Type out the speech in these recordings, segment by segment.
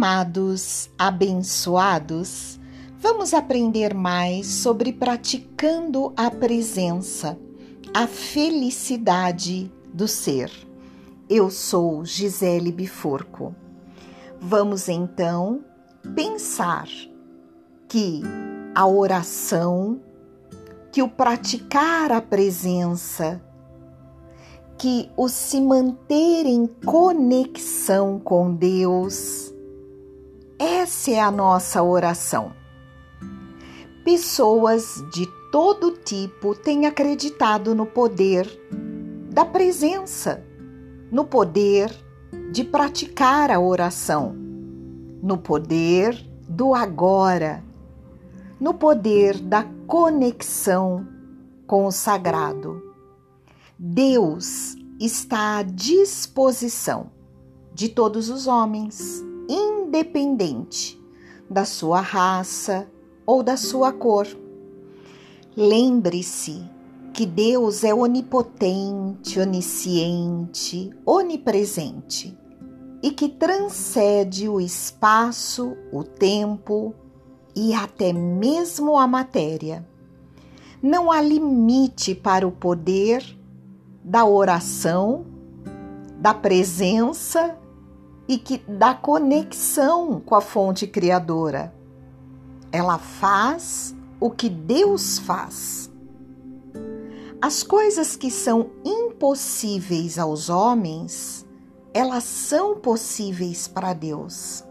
Amados, abençoados, vamos aprender mais sobre praticando a presença, a felicidade do ser. Eu sou Gisele Biforco. Vamos então pensar que a oração, que o praticar a presença, que o se manter em conexão com Deus, essa é a nossa oração. Pessoas de todo tipo têm acreditado no poder da presença, no poder de praticar a oração, no poder do agora, no poder da conexão com o sagrado. Deus está à disposição de todos os homens independente da sua raça ou da sua cor. Lembre-se que Deus é onipotente, onisciente, onipresente e que transcende o espaço, o tempo e até mesmo a matéria. Não há limite para o poder da oração, da presença e que da conexão com a fonte criadora. Ela faz o que Deus faz. As coisas que são impossíveis aos homens, elas são possíveis para Deus.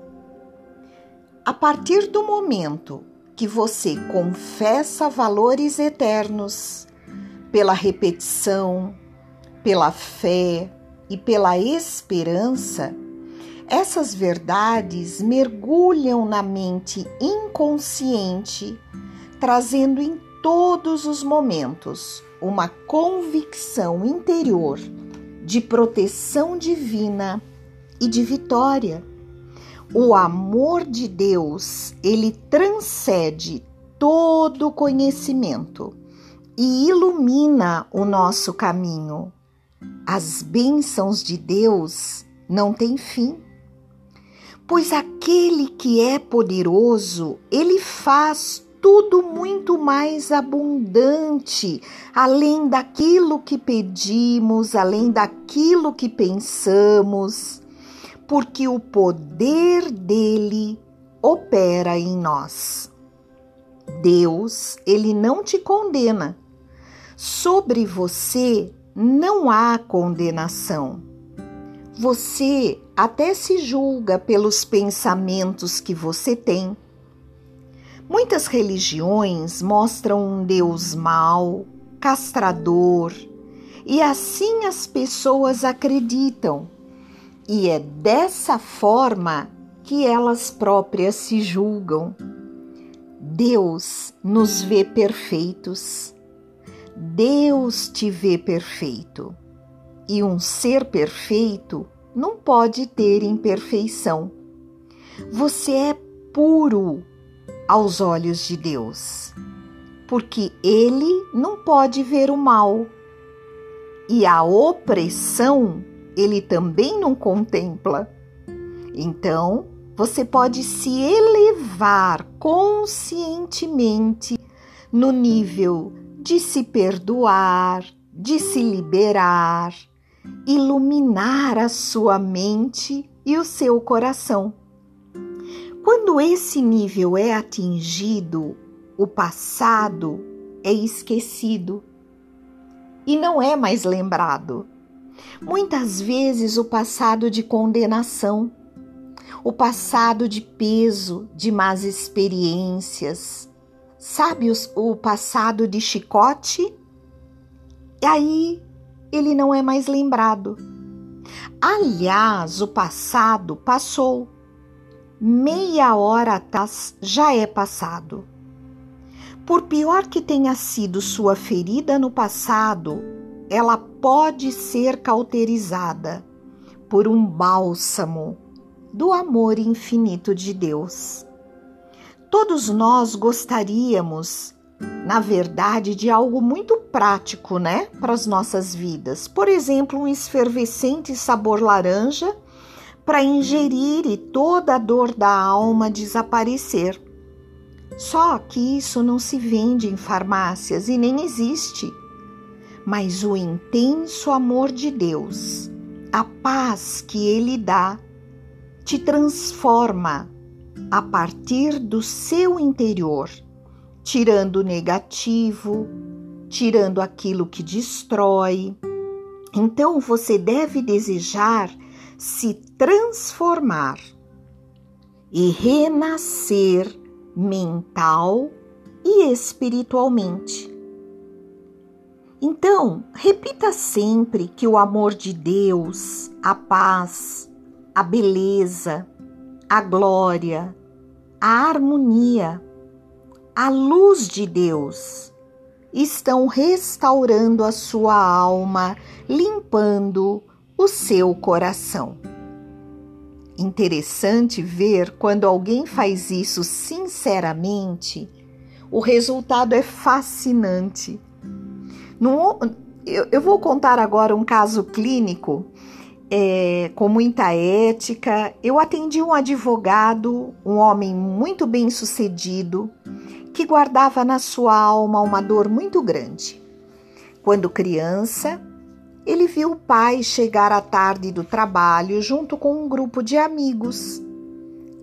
A partir do momento que você confessa valores eternos pela repetição, pela fé e pela esperança, essas verdades mergulham na mente inconsciente, trazendo em todos os momentos uma convicção interior de proteção divina e de vitória. O amor de Deus, ele transcende todo conhecimento e ilumina o nosso caminho. As bênçãos de Deus não têm fim pois aquele que é poderoso, ele faz tudo muito mais abundante, além daquilo que pedimos, além daquilo que pensamos, porque o poder dele opera em nós. Deus, ele não te condena. Sobre você não há condenação. Você até se julga pelos pensamentos que você tem. Muitas religiões mostram um Deus mau, castrador, e assim as pessoas acreditam. E é dessa forma que elas próprias se julgam. Deus nos vê perfeitos. Deus te vê perfeito. E um ser perfeito não pode ter imperfeição. Você é puro aos olhos de Deus, porque Ele não pode ver o mal. E a opressão Ele também não contempla. Então, você pode se elevar conscientemente no nível de se perdoar, de se liberar, iluminar a sua mente e o seu coração. Quando esse nível é atingido, o passado é esquecido e não é mais lembrado. Muitas vezes o passado de condenação, o passado de peso, de más experiências, sabe o passado de chicote? E aí ele não é mais lembrado. Aliás, o passado passou. Meia hora atrás já é passado. Por pior que tenha sido sua ferida no passado, ela pode ser cauterizada por um bálsamo do amor infinito de Deus. Todos nós gostaríamos na verdade, de algo muito prático, né, para as nossas vidas. Por exemplo, um efervescente sabor laranja para ingerir e toda a dor da alma desaparecer. Só que isso não se vende em farmácias e nem existe. Mas o intenso amor de Deus, a paz que Ele dá, te transforma a partir do seu interior, tirando o negativo, tirando aquilo que destrói. Então você deve desejar se transformar e renascer mental e espiritualmente. Então, repita sempre que o amor de Deus, a paz, a beleza, a glória, a harmonia, a luz de Deus estão restaurando a sua alma, limpando o seu coração. Interessante ver quando alguém faz isso sinceramente, o resultado é fascinante. No, eu, eu, vou contar agora um caso clínico é, com muita ética. Eu atendi um advogado, um homem muito bem sucedido, que guardava na sua alma uma dor muito grande. Quando criança, ele viu o pai chegar à tarde do trabalho junto com um grupo de amigos.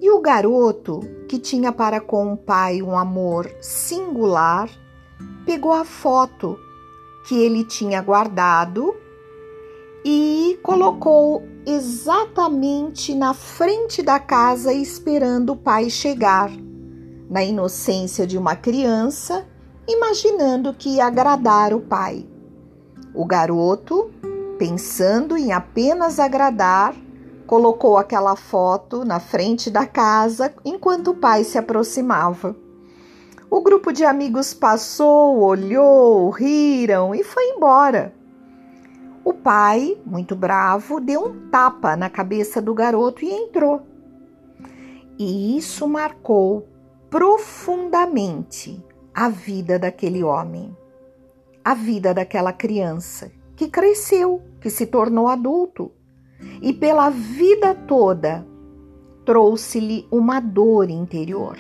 E o garoto, que tinha para com o pai um amor singular, pegou a foto que ele tinha guardado e colocou exatamente na frente da casa esperando o pai chegar, na inocência de uma criança, imaginando que ia agradar o pai. O garoto, pensando em apenas agradar, colocou aquela foto na frente da casa enquanto o pai se aproximava. O grupo de amigos passou, olhou, riram e foi embora. O pai, muito bravo, deu um tapa na cabeça do garoto e entrou. E isso marcou profundamente a vida daquele homem a vida daquela criança que cresceu, que se tornou adulto e pela vida toda trouxe-lhe uma dor interior.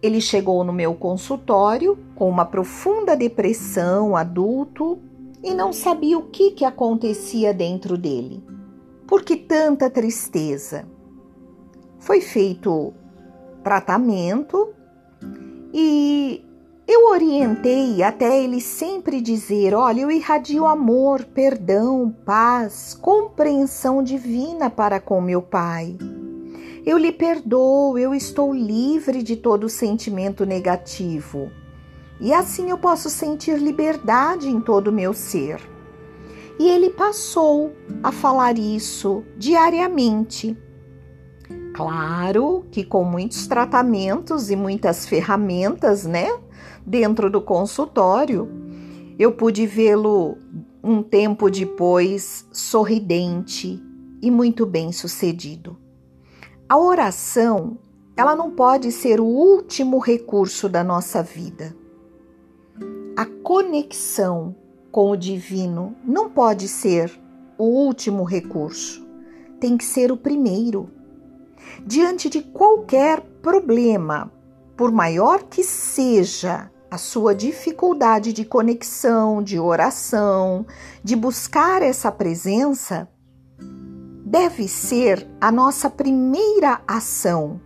Ele chegou no meu consultório com uma profunda depressão, adulto, e não sabia o que, que acontecia dentro dele. Por que tanta tristeza? Foi feito tratamento e eu orientei até ele sempre dizer: olha, eu irradio amor, perdão, paz, compreensão divina para com meu Pai. Eu lhe perdoo, eu estou livre de todo sentimento negativo. E assim eu posso sentir liberdade em todo o meu ser. E ele passou a falar isso diariamente. Claro que com muitos tratamentos e muitas ferramentas, né? dentro do consultório, eu pude vê-lo um tempo depois sorridente e muito bem sucedido. A oração, ela não pode ser o último recurso da nossa vida. A conexão com o divino não pode ser o último recurso, tem que ser o primeiro. Diante de qualquer problema, por maior que seja a sua dificuldade de conexão, de oração, de buscar essa presença, deve ser a nossa primeira ação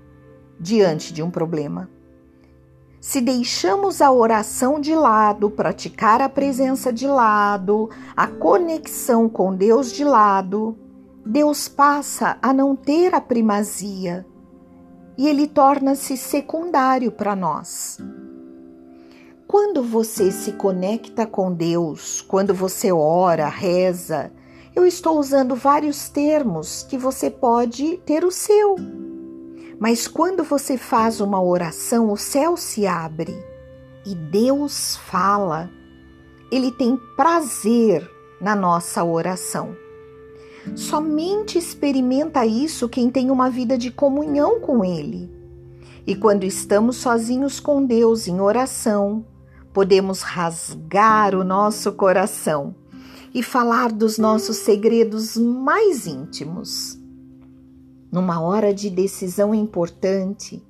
diante de um problema. Se deixamos a oração de lado, praticar a presença de lado, a conexão com Deus de lado, Deus passa a não ter a primazia e ele torna-se secundário para nós. Quando você se conecta com Deus, quando você ora, reza, eu estou usando vários termos que você pode ter o seu. Mas quando você faz uma oração, o céu se abre e Deus fala. Ele tem prazer na nossa oração. Somente experimenta isso quem tem uma vida de comunhão com Ele. E quando estamos sozinhos com Deus em oração, podemos rasgar o nosso coração e falar dos nossos segredos mais íntimos. numa hora de decisão importante,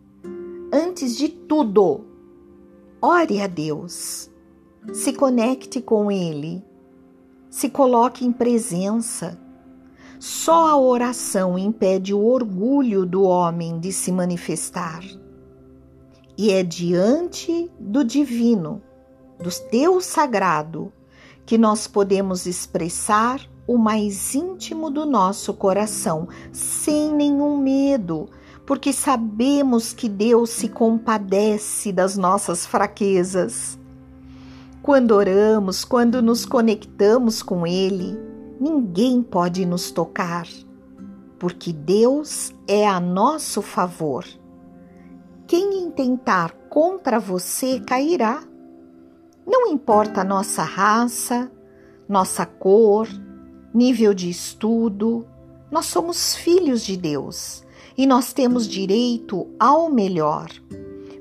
antes de tudo, ore a Deus, se conecte com Ele, se coloque em presença. Só a oração impede o orgulho do homem de se manifestar. E é diante do divino, do Deus sagrado, que nós podemos expressar o mais íntimo do nosso coração, sem nenhum medo, porque sabemos que Deus se compadece das nossas fraquezas. Quando oramos, quando nos conectamos com Ele, ninguém pode nos tocar, porque Deus é a nosso favor. Quem intentar contra você cairá. Não importa a nossa raça, nossa cor, nível de estudo, nós somos filhos de Deus e nós temos direito ao melhor.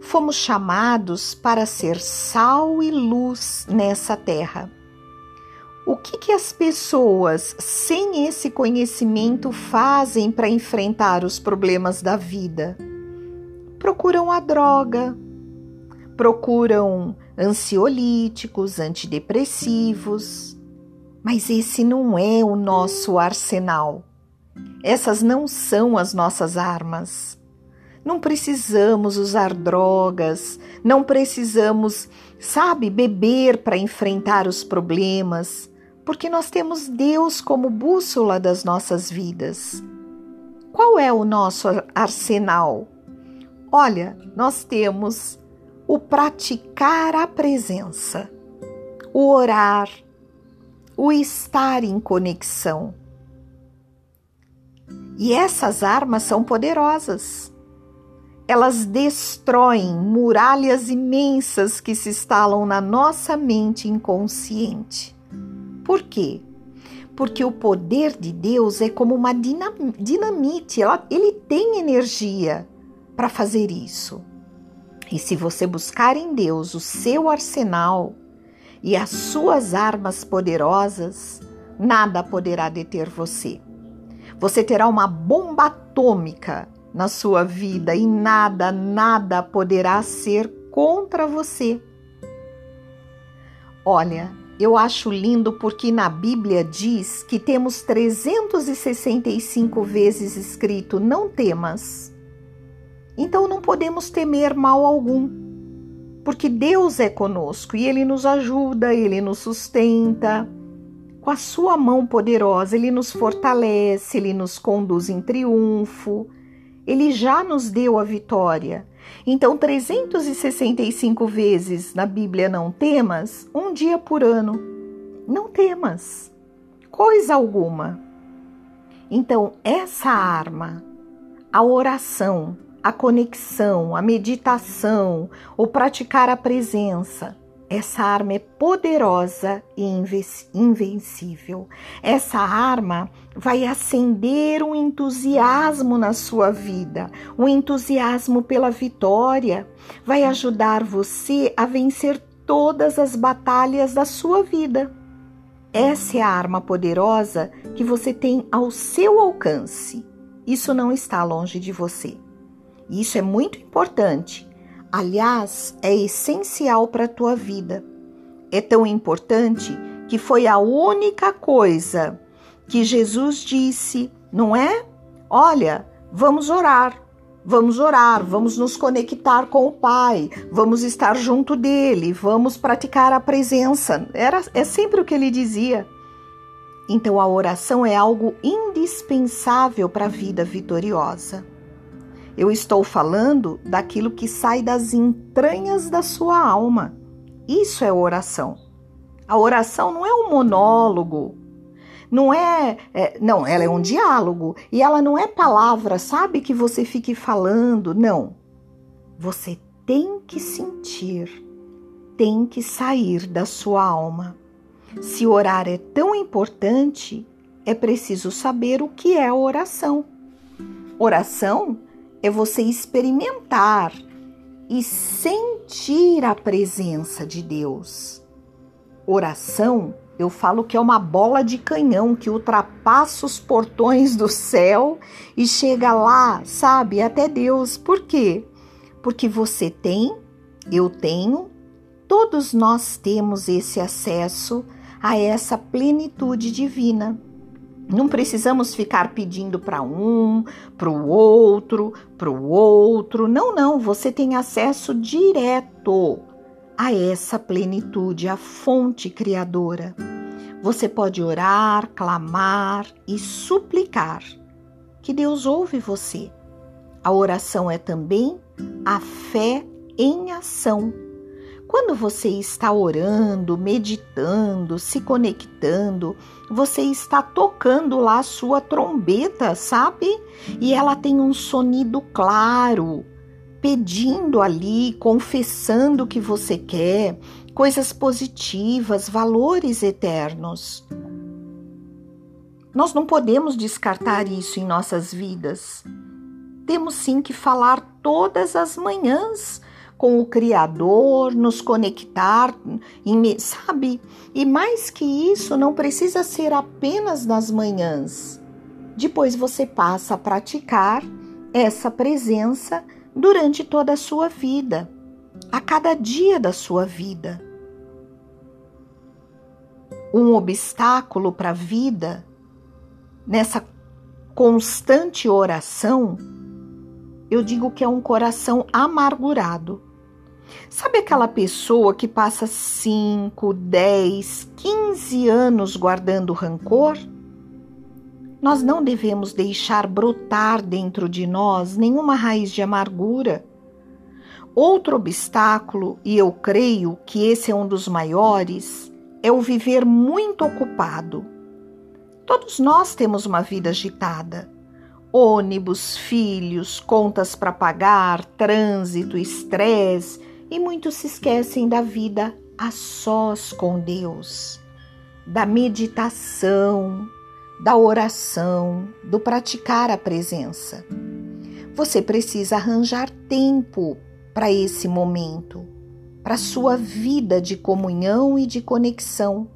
Fomos chamados para ser sal e luz nessa terra. O que, que as pessoas sem esse conhecimento fazem para enfrentar os problemas da vida? Procuram a droga, procuram ansiolíticos, antidepressivos, mas esse não é o nosso arsenal. Essas não são as nossas armas. Não precisamos usar drogas, não precisamos, sabe, beber para enfrentar os problemas, porque nós temos Deus como bússola das nossas vidas. Qual é o nosso arsenal? Olha, nós temos o praticar a presença, o orar, o estar em conexão. E essas armas são poderosas. Elas destroem muralhas imensas que se instalam na nossa mente inconsciente. Por quê? Porque o poder de Deus é como uma dinamite, ela, ele tem energia para fazer isso. E se você buscar em Deus o seu arsenal e as suas armas poderosas, nada poderá deter você. Você terá uma bomba atômica na sua vida e nada, nada poderá ser contra você. Olha, eu acho lindo porque na Bíblia diz que temos 365 vezes escrito: não temas. Então não podemos temer mal algum, porque Deus é conosco e Ele nos ajuda, Ele nos sustenta. Com a sua mão poderosa, ele nos fortalece, ele nos conduz em triunfo. Ele já nos deu a vitória. Então, 365 vezes na Bíblia não temas, um dia por ano. Não temas, coisa alguma. Então, essa arma, a oração, a conexão, a meditação, o praticar a presença, essa arma é poderosa e invencível. Essa arma vai acender um entusiasmo na sua vida, um entusiasmo pela vitória. Vai ajudar você a vencer todas as batalhas da sua vida. Essa é a arma poderosa que você tem ao seu alcance. Isso não está longe de você. Isso é muito importante Aliás, é essencial para a tua vida. É tão importante que foi a única coisa que Jesus disse, não é? Olha, vamos orar. Vamos orar, vamos nos conectar com o Pai, vamos estar junto dele, vamos praticar a presença. Era, é sempre o que ele dizia. Então a oração é algo indispensável para a vida vitoriosa. Eu estou falando daquilo que sai das entranhas da sua alma. Isso é oração. A oração não é um monólogo, não é, é, não, ela é um diálogo e ela não é palavra, sabe que você fique falando, não. Você tem que sentir, tem que sair da sua alma. Se orar é tão importante, é preciso saber o que é oração. Oração é você experimentar e sentir a presença de Deus. Oração Eu falo que é uma bola de canhão que ultrapassa os portões do céu e chega lá, sabe, até Deus. Por quê? Porque você tem, eu tenho, todos nós temos esse acesso a essa plenitude divina. Não precisamos ficar pedindo para um, para o outro, para o outro. Não, não, você tem acesso direto a essa plenitude, a fonte criadora. Você pode orar, clamar e suplicar que Deus ouve você. A oração é também a fé em ação. Quando você está orando, meditando, se conectando, você está tocando lá a sua trombeta, sabe? E ela tem um sonido claro, pedindo ali, confessando o que você quer, coisas positivas, valores eternos. Nós não podemos descartar isso em nossas vidas. Temos sim que falar todas as manhãs com o Criador, nos conectar, sabe? E mais que isso, não precisa ser apenas nas manhãs. Depois você passa a praticar essa presença durante toda a sua vida, a cada dia da sua vida. Um obstáculo para a vida, nessa constante oração, eu digo que é um coração amargurado. Sabe aquela pessoa que passa 5, 10, 15 anos guardando rancor? Nós não devemos deixar brotar dentro de nós nenhuma raiz de amargura. Outro obstáculo, e eu creio que esse é um dos maiores, é o viver muito ocupado. Todos nós temos uma vida agitada. Ônibus, filhos, contas para pagar, trânsito, estresse, e muitos se esquecem da vida a sós com Deus, da meditação, da oração, do praticar a presença. Você precisa arranjar tempo para esse momento, para sua vida de comunhão e de conexão.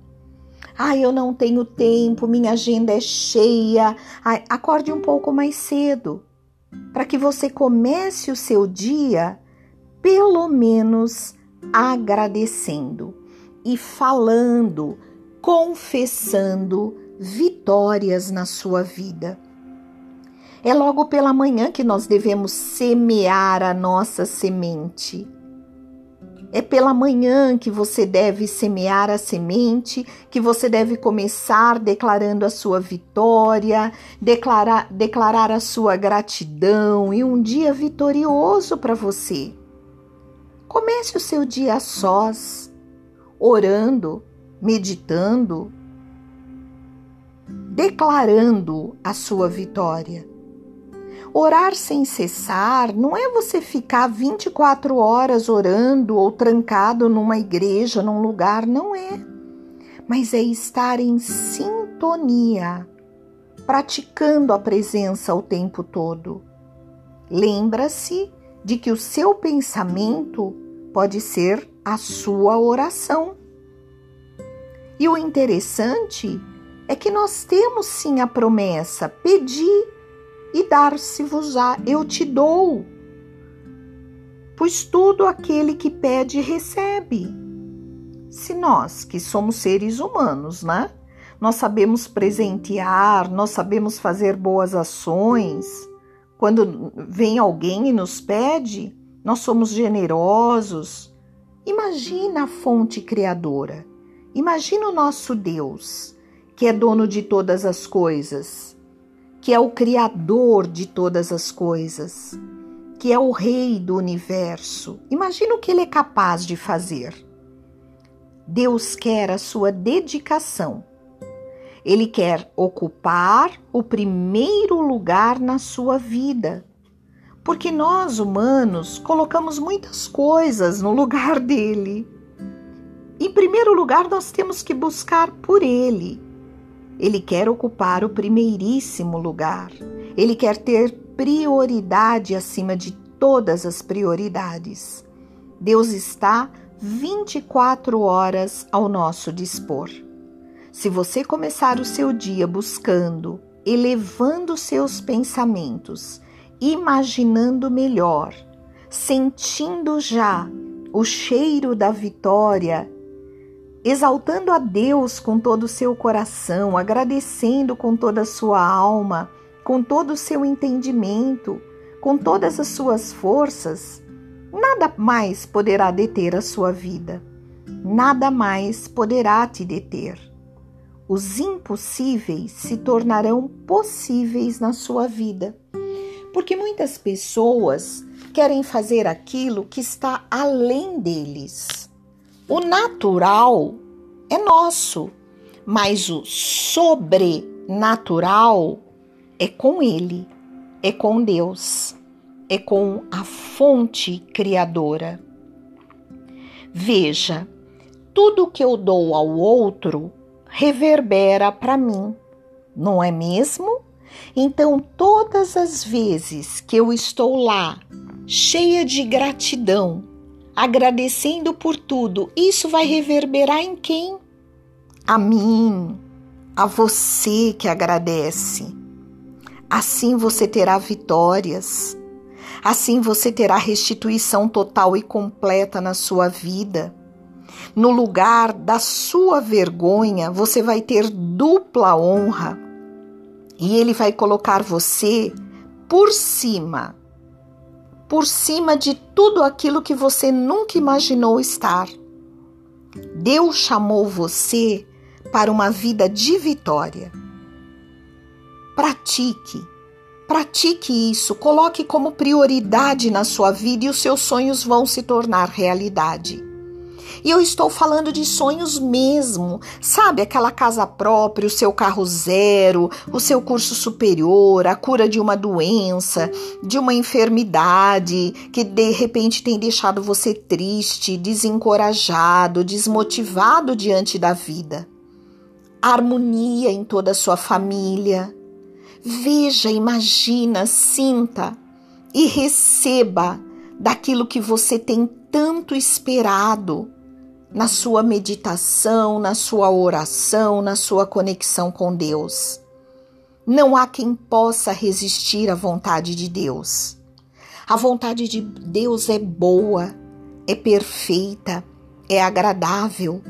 Ah, eu não tenho tempo, minha agenda é cheia. Ai, acorde um pouco mais cedo, para que você comece o seu dia pelo menos agradecendo e falando, confessando vitórias na sua vida. É logo pela manhã que nós devemos semear a nossa semente. É pela manhã que você deve semear a semente, que você deve começar declarando a sua vitória, declarar, declarar a sua gratidão e um dia vitorioso para você. Comece o seu dia a sós, orando, meditando, declarando a sua vitória. Orar sem cessar não é você ficar 24 horas orando ou trancado numa igreja, num lugar, não é. Mas é estar em sintonia, praticando a presença o tempo todo. Lembra-se de que o seu pensamento pode ser a sua oração. E o interessante é que nós temos sim a promessa: pedi e dar-se-vos-á, eu te dou. Pois tudo aquele que pede recebe. Se nós, que somos seres humanos, né? Nós sabemos presentear, nós sabemos fazer boas ações. Quando vem alguém e nos pede, nós somos generosos. Imagina a fonte criadora. Imagina o nosso Deus que é dono de todas as coisas, que é o Criador de todas as coisas, que é o Rei do universo. Imagina o que ele é capaz de fazer. Deus quer a sua dedicação. Ele quer ocupar o primeiro lugar na sua vida. Porque nós, humanos, colocamos muitas coisas no lugar dele. Em primeiro lugar, nós temos que buscar por ele ele quer ocupar o primeiríssimo lugar. Ele quer ter prioridade acima de todas as prioridades. Deus está 24 horas ao nosso dispor. Se você começar o seu dia buscando, elevando seus pensamentos, imaginando melhor, sentindo já o cheiro da vitória, exaltando a Deus com todo o seu coração, agradecendo com toda a sua alma, com todo o seu entendimento, com todas as suas forças, nada mais poderá deter a sua vida. Nada mais poderá te deter. Os impossíveis se tornarão possíveis na sua vida. Porque muitas pessoas querem fazer aquilo que está além deles. O natural é nosso, mas o sobrenatural é com Ele, é com Deus, é com a fonte criadora. Veja, tudo que eu dou ao outro reverbera para mim, não é mesmo? Então, todas as vezes que eu estou lá cheia de gratidão, agradecendo por tudo, isso vai reverberar em quem? A mim, a você que agradece. Assim você terá vitórias, assim você terá restituição total e completa na sua vida. No lugar da sua vergonha, você vai ter dupla honra e ele vai colocar você por cima por cima de tudo aquilo que você nunca imaginou estar. Deus chamou você para uma vida de vitória. Pratique, pratique isso, coloque como prioridade na sua vida e os seus sonhos vão se tornar realidade. E eu estou falando de sonhos mesmo, sabe? Aquela casa própria, o seu carro zero, o seu curso superior, a cura de uma doença, de uma enfermidade que de repente tem deixado você triste, desencorajado, desmotivado diante da vida. Harmonia em toda a sua família. Veja, imagina, sinta e receba daquilo que você tem tanto esperado na sua meditação, na sua oração, na sua conexão com Deus. Não há quem possa resistir à vontade de Deus. A vontade de Deus é boa, é perfeita, é agradável,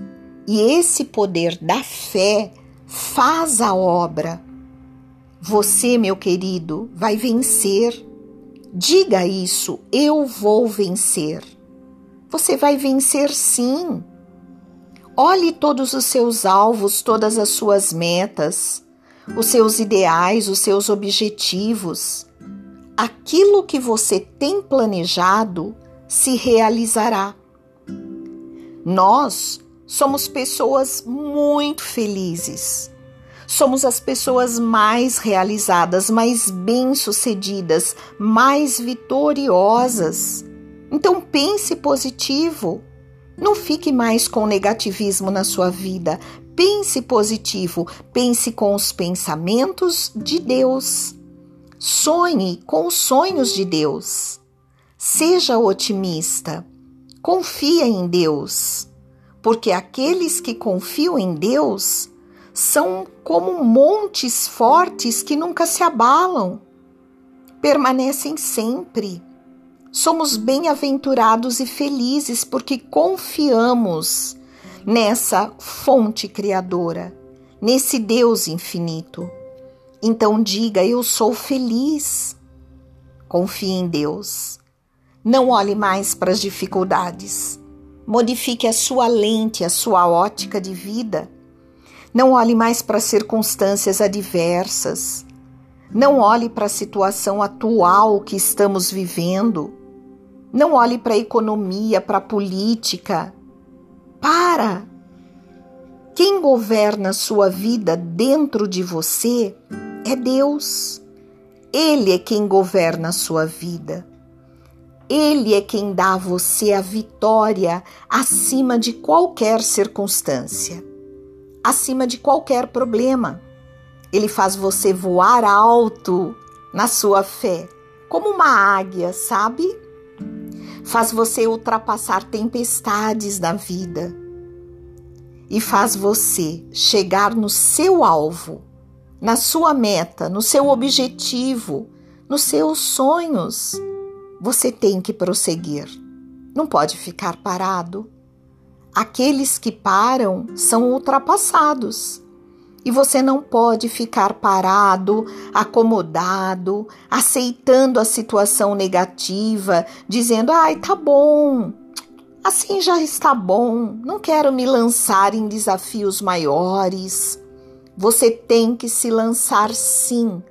e esse poder da fé faz a obra. Você, meu querido, vai vencer. Diga isso, eu vou vencer. Você vai vencer sim. Olhe todos os seus alvos, todas as suas metas, os seus ideais, os seus objetivos. Aquilo que você tem planejado se realizará. Nós somos pessoas muito felizes. Somos as pessoas mais realizadas, mais bem-sucedidas, mais vitoriosas. Então pense positivo. Não fique mais com negativismo na sua vida. Pense positivo, pense com os pensamentos de Deus. Sonhe com os sonhos de Deus. Seja otimista. Confia em Deus, porque aqueles que confiam em Deus são como montes fortes que nunca se abalam, permanecem sempre. Somos bem-aventurados e felizes porque confiamos nessa fonte criadora, nesse Deus infinito. Então diga: Eu sou feliz. Confie em Deus. Não olhe mais para as dificuldades. Modifique a sua lente, a sua ótica de vida. Não olhe mais para circunstâncias adversas. Não olhe para a situação atual que estamos vivendo. Não olhe para a economia, para a política. Para! Quem governa a sua vida dentro de você é Deus. Ele é quem governa a sua vida. Ele é quem dá a você a vitória acima de qualquer circunstância, acima de qualquer problema. Ele faz você voar alto na sua fé, como uma águia, sabe? faz você ultrapassar tempestades da vida. e faz você chegar no seu alvo, na sua meta, no seu objetivo, nos seus sonhos, você tem que prosseguir. Não pode ficar parado. Aqueles que param são ultrapassados. E você não pode ficar parado, acomodado, aceitando a situação negativa, dizendo: ai, tá bom, assim já está bom, não quero me lançar em desafios maiores. Você tem que se lançar sim,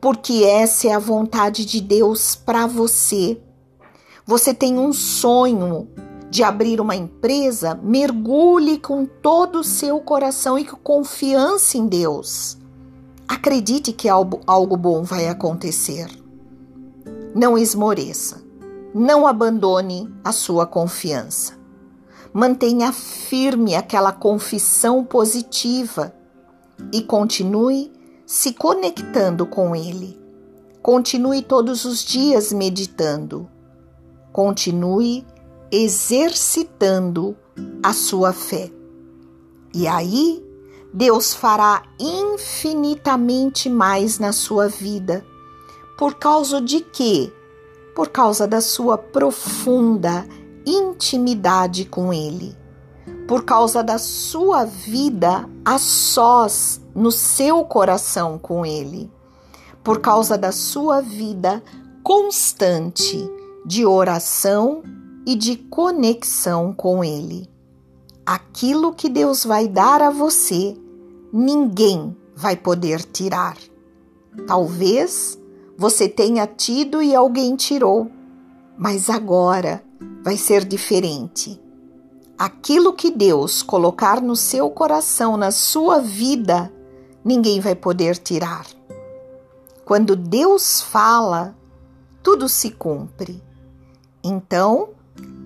porque essa é a vontade de Deus para você. Você tem um sonho, de abrir uma empresa, mergulhe com todo o seu coração e com confiança em Deus. Acredite que algo, algo bom vai acontecer. Não esmoreça. Não abandone a sua confiança. Mantenha firme aquela confissão positiva e continue se conectando com Ele. Continue todos os dias meditando. Continue exercitando a sua fé. E aí, Deus fará infinitamente mais na sua vida. Por causa de quê? Por causa da sua profunda intimidade com Ele. Por causa da sua vida a sós no seu coração com Ele. Por causa da sua vida constante de oração e de conexão com Ele. Aquilo que Deus vai dar a você, ninguém vai poder tirar. Talvez você tenha tido e alguém tirou, mas agora vai ser diferente. Aquilo que Deus colocar no seu coração, na sua vida, ninguém vai poder tirar. Quando Deus fala, tudo se cumpre. Então,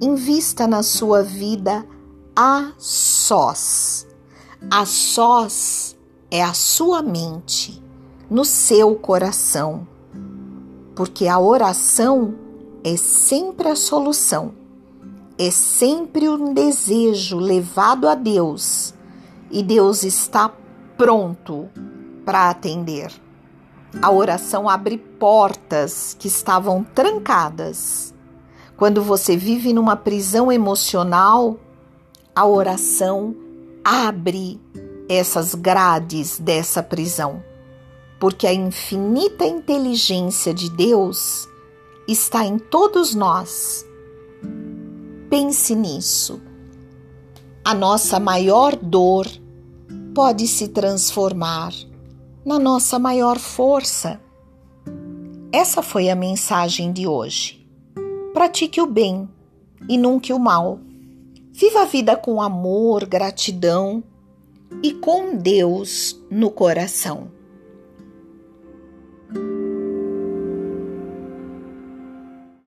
invista na sua vida a sós. A sós é a sua mente, no seu coração, porque a oração é sempre a solução, é sempre um desejo levado a Deus e Deus está pronto para atender. A oração abre portas que estavam trancadas quando você vive numa prisão emocional, a oração abre essas grades dessa prisão, porque a infinita inteligência de Deus está em todos nós. Pense nisso. A nossa maior dor pode se transformar na nossa maior força. Essa foi a mensagem de hoje. Pratique o bem e nunca o mal. Viva a vida com amor, gratidão e com Deus no coração.